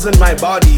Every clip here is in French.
Cells in my body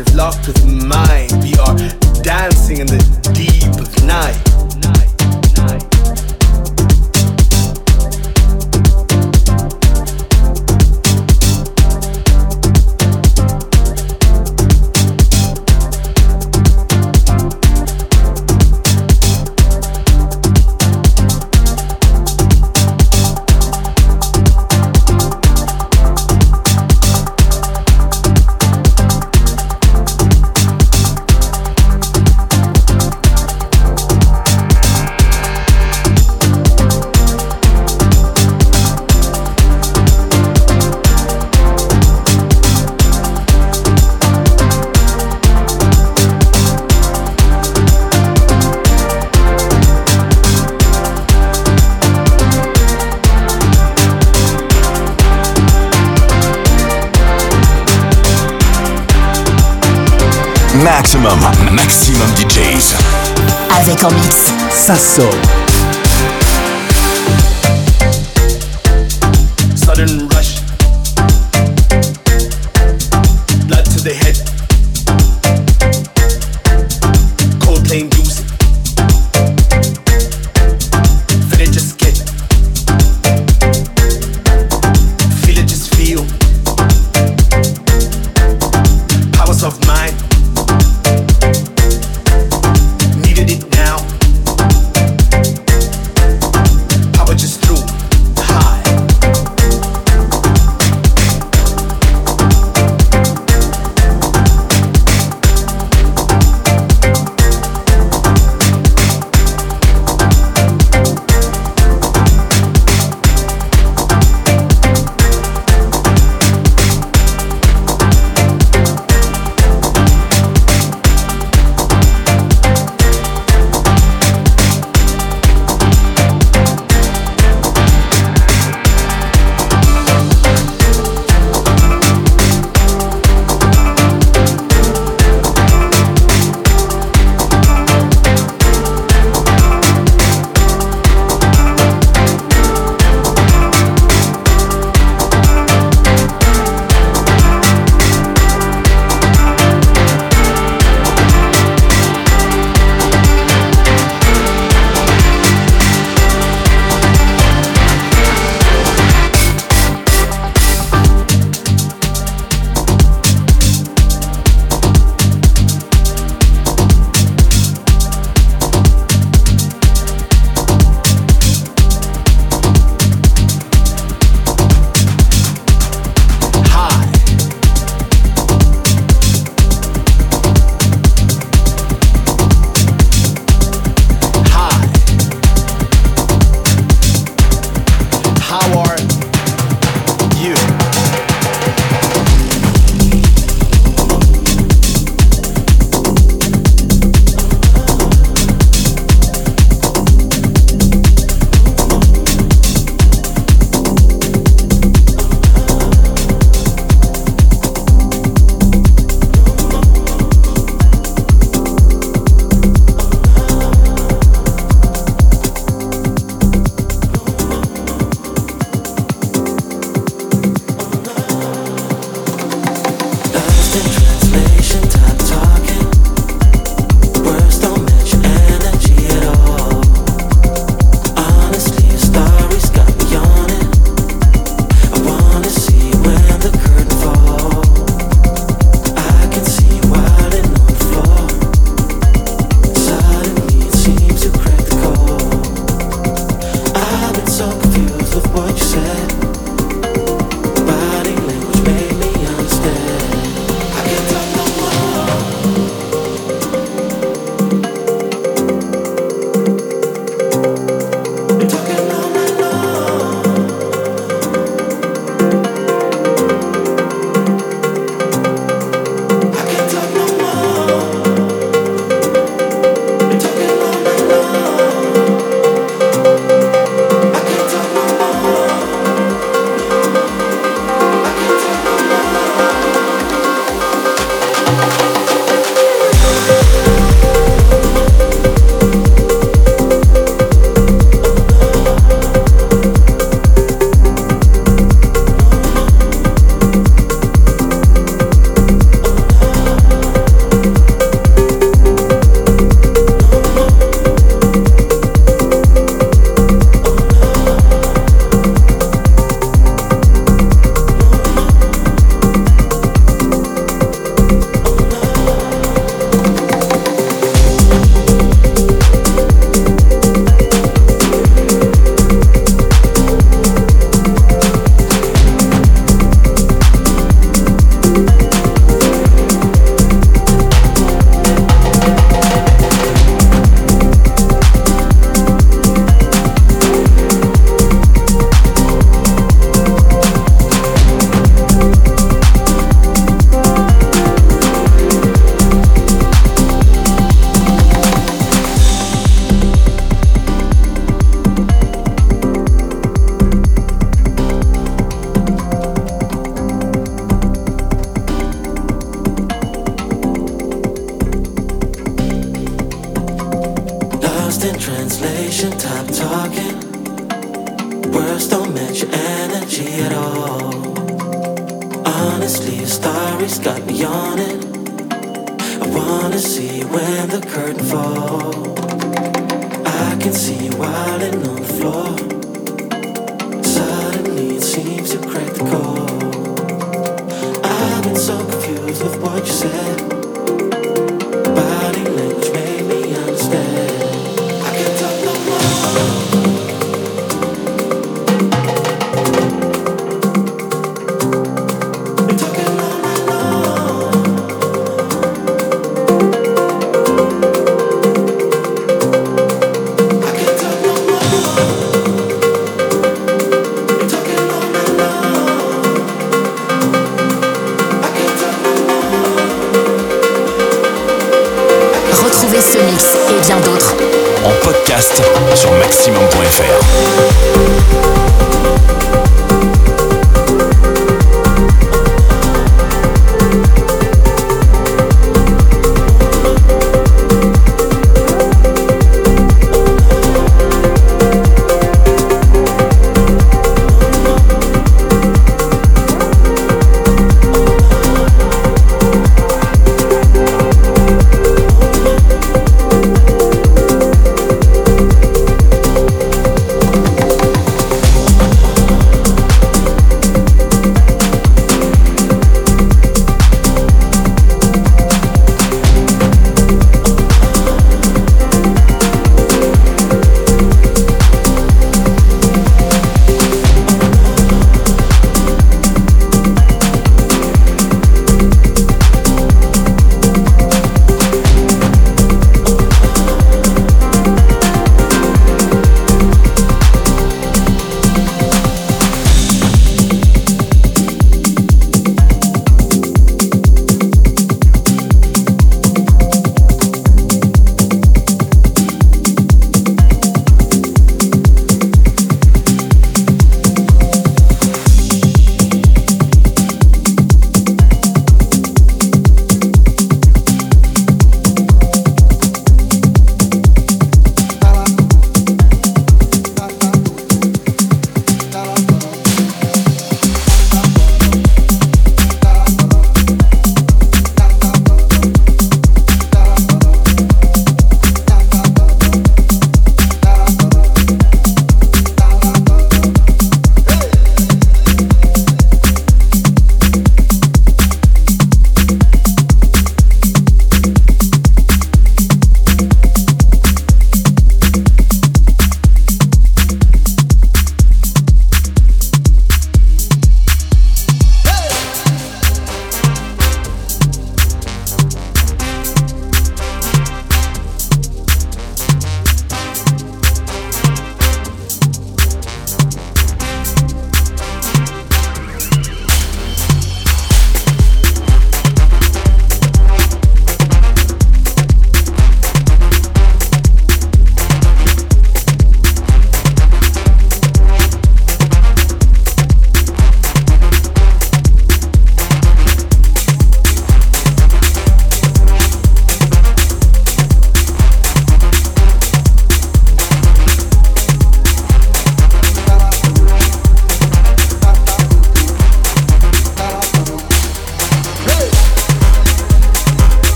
of locked with mine. We are dancing in the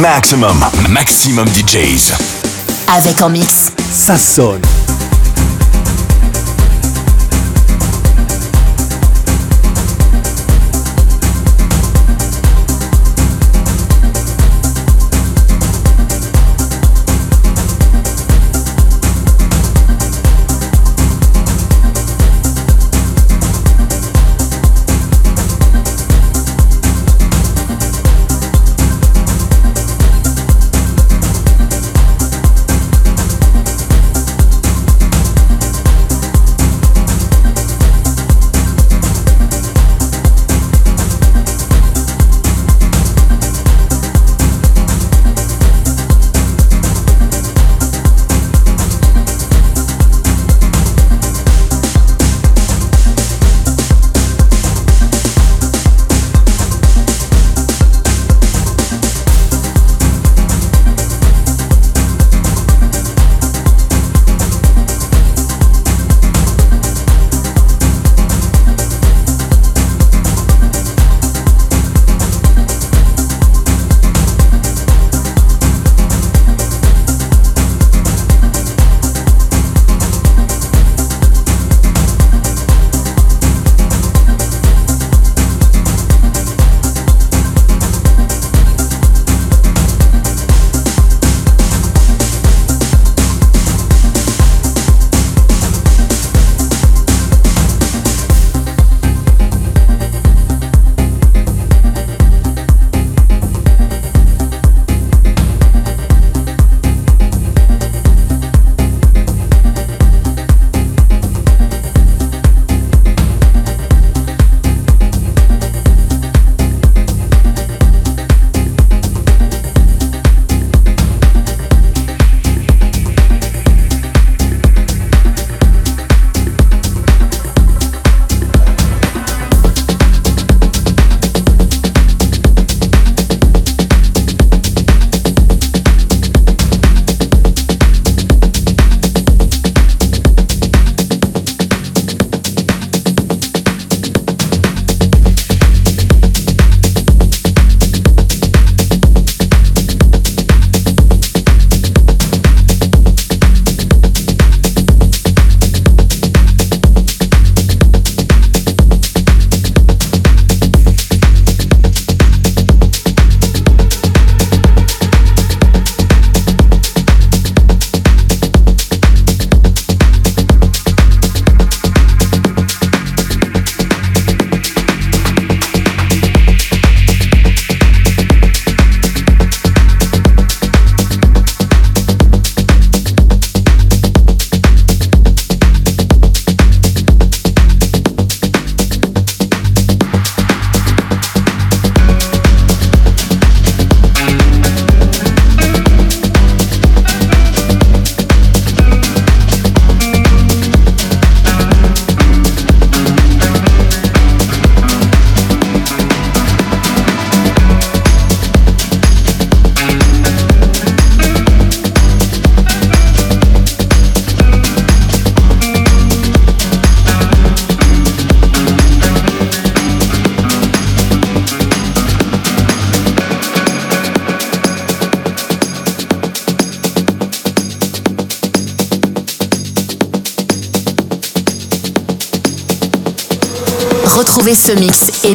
Maximum, maximum DJs. Avec en mix. Ça sonne.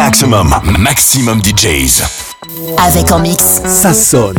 Maximum, maximum DJs. Avec en mix. Ça sonne.